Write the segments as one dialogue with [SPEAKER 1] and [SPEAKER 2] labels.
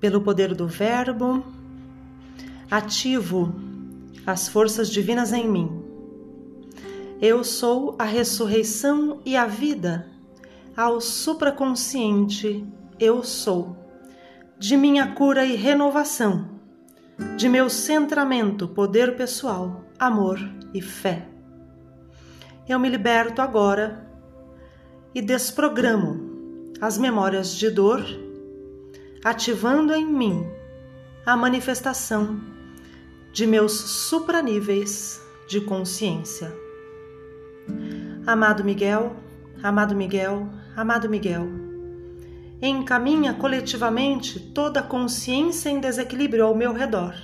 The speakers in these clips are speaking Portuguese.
[SPEAKER 1] pelo poder do Verbo, ativo as forças divinas em mim. Eu sou a ressurreição e a vida, ao supraconsciente eu sou, de minha cura e renovação, de meu centramento, poder pessoal, amor e fé. Eu me liberto agora e desprogramo as memórias de dor, ativando em mim a manifestação de meus supraníveis de consciência. Amado Miguel, amado Miguel, amado Miguel, encaminha coletivamente toda a consciência em desequilíbrio ao meu redor,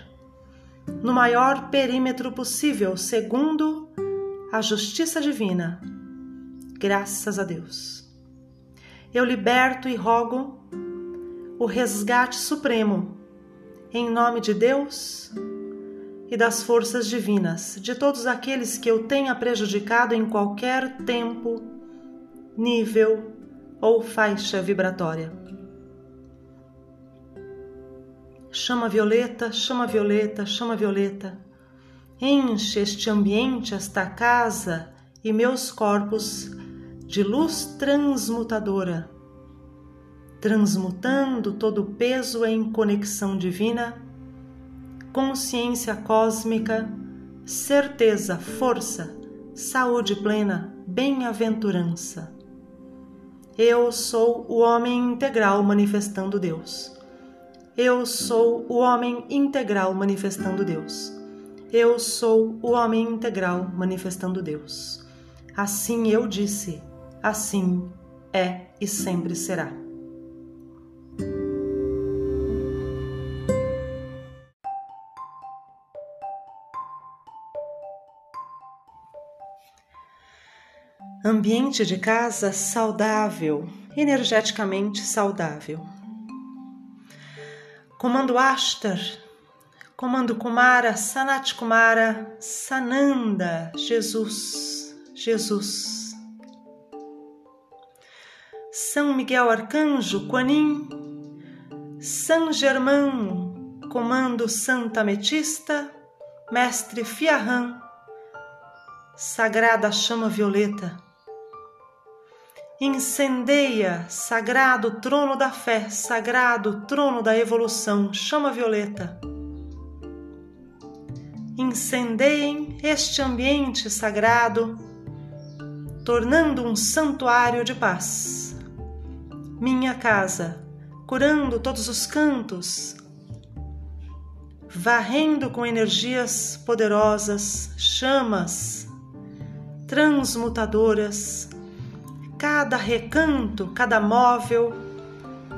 [SPEAKER 1] no maior perímetro possível, segundo a justiça divina. Graças a Deus. Eu liberto e rogo o resgate supremo, em nome de Deus e das forças divinas, de todos aqueles que eu tenha prejudicado em qualquer tempo, nível ou faixa vibratória. Chama violeta, chama violeta, chama violeta. Enche este ambiente, esta casa e meus corpos de luz transmutadora, transmutando todo o peso em conexão divina consciência cósmica, certeza, força, saúde plena, bem-aventurança. Eu sou o homem integral manifestando Deus. Eu sou o homem integral manifestando Deus. Eu sou o homem integral manifestando Deus. Assim eu disse, assim é e sempre será. Ambiente de casa saudável, energeticamente saudável. Comando Ashtar, comando Kumara, Sanat Kumara, Sananda, Jesus, Jesus. São Miguel Arcanjo, Quanim, São Germão, comando Santa Metista, Mestre Fiarran, Sagrada Chama Violeta, Incendeia, sagrado trono da fé, sagrado trono da evolução, chama violeta. Incendeiem este ambiente sagrado, tornando um santuário de paz. Minha casa, curando todos os cantos, varrendo com energias poderosas, chamas transmutadoras, cada recanto, cada móvel,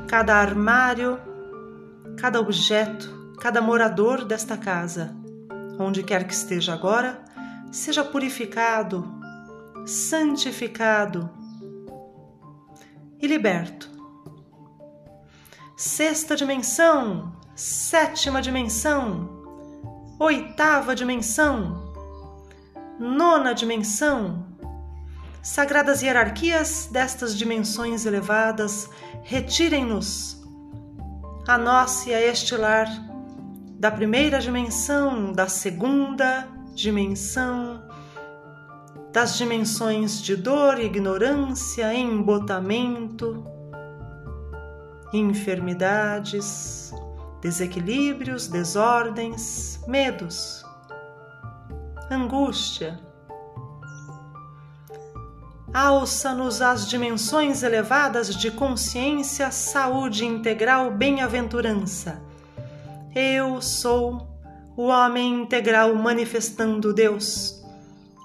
[SPEAKER 1] cada armário, cada objeto, cada morador desta casa, onde quer que esteja agora, seja purificado, santificado e liberto. Sexta dimensão, sétima dimensão, oitava dimensão, nona dimensão, Sagradas hierarquias destas dimensões elevadas, retirem-nos a nós e a este lar da primeira dimensão, da segunda dimensão, das dimensões de dor, ignorância, embotamento, enfermidades, desequilíbrios, desordens, medos, angústia alça-nos às dimensões elevadas de consciência, saúde integral, bem-aventurança. Eu sou o homem integral manifestando Deus.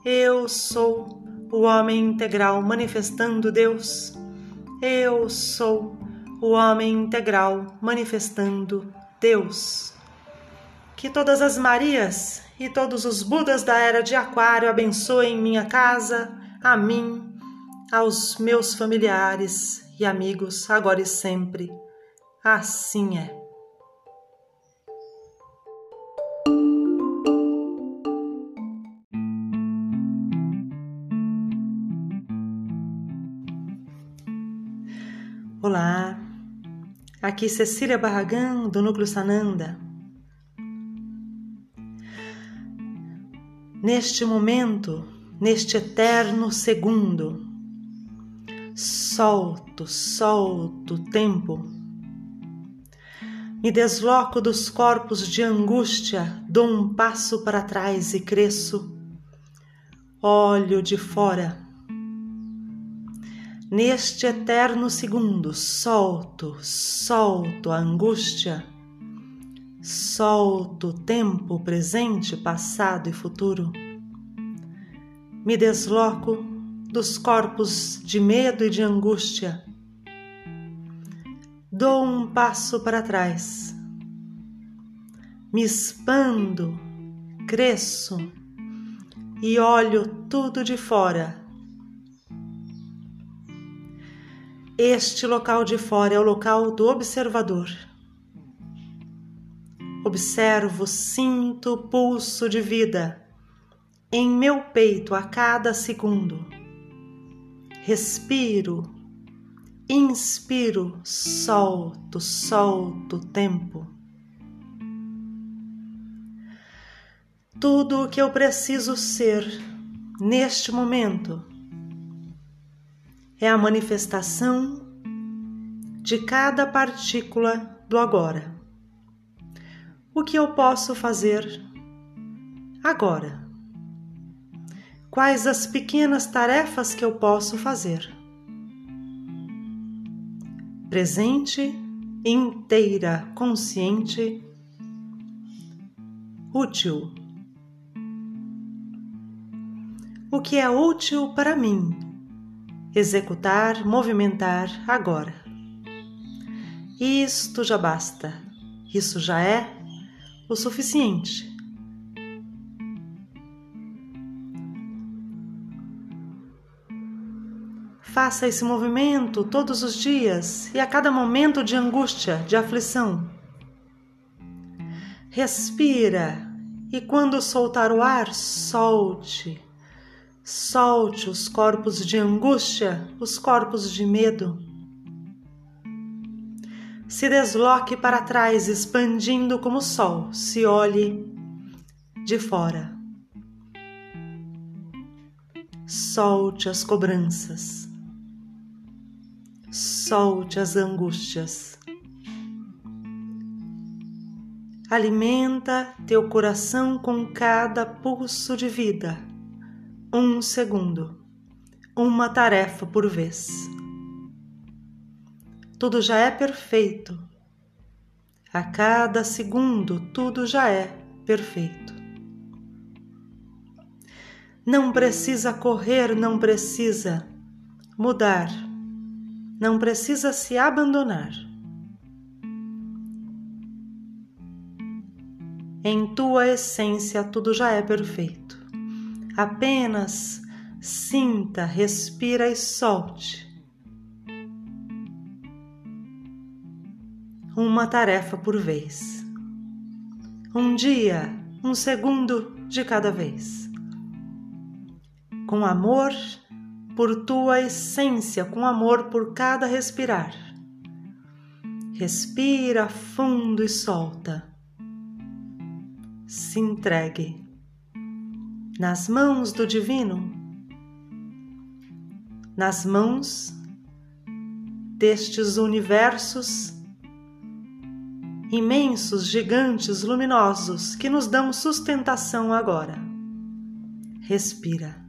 [SPEAKER 1] Eu sou o homem integral manifestando Deus. Eu sou o homem integral manifestando Deus. Que todas as Marias e todos os Budas da era de Aquário abençoem minha casa, a mim aos meus familiares e amigos, agora e sempre. Assim é. Olá, Aqui Cecília Barragão, do Núcleo Sananda. Neste momento, neste eterno segundo, solto, solto o tempo. Me desloco dos corpos de angústia, dou um passo para trás e cresço. Olho de fora Neste eterno segundo, solto, solto a angústia, solto o tempo presente, passado e futuro. Me desloco dos corpos de medo e de angústia. Dou um passo para trás. Me expando, cresço e olho tudo de fora Este local de fora é o local do observador. Observo, sinto o pulso de vida em meu peito a cada segundo. Respiro, inspiro, solto, solto o tempo. Tudo o que eu preciso ser neste momento é a manifestação de cada partícula do agora. O que eu posso fazer agora? Quais as pequenas tarefas que eu posso fazer? Presente, inteira, consciente, útil. O que é útil para mim executar, movimentar agora. Isto já basta, isso já é o suficiente. Faça esse movimento todos os dias e a cada momento de angústia, de aflição. Respira e quando soltar o ar, solte Solte os corpos de angústia, os corpos de medo. Se desloque para trás, expandindo como o sol. Se olhe de fora. Solte as cobranças. Solte as angústias. Alimenta teu coração com cada pulso de vida um segundo, uma tarefa por vez. Tudo já é perfeito. A cada segundo, tudo já é perfeito. Não precisa correr, não precisa mudar, não precisa se abandonar. Em tua essência, tudo já é perfeito. Apenas sinta, respira e solte. Uma tarefa por vez. Um dia, um segundo de cada vez. Com amor por tua essência, com amor por cada respirar. Respira fundo e solta. Se entregue nas mãos do Divino, nas mãos destes universos imensos, gigantes, luminosos que nos dão sustentação agora. Respira.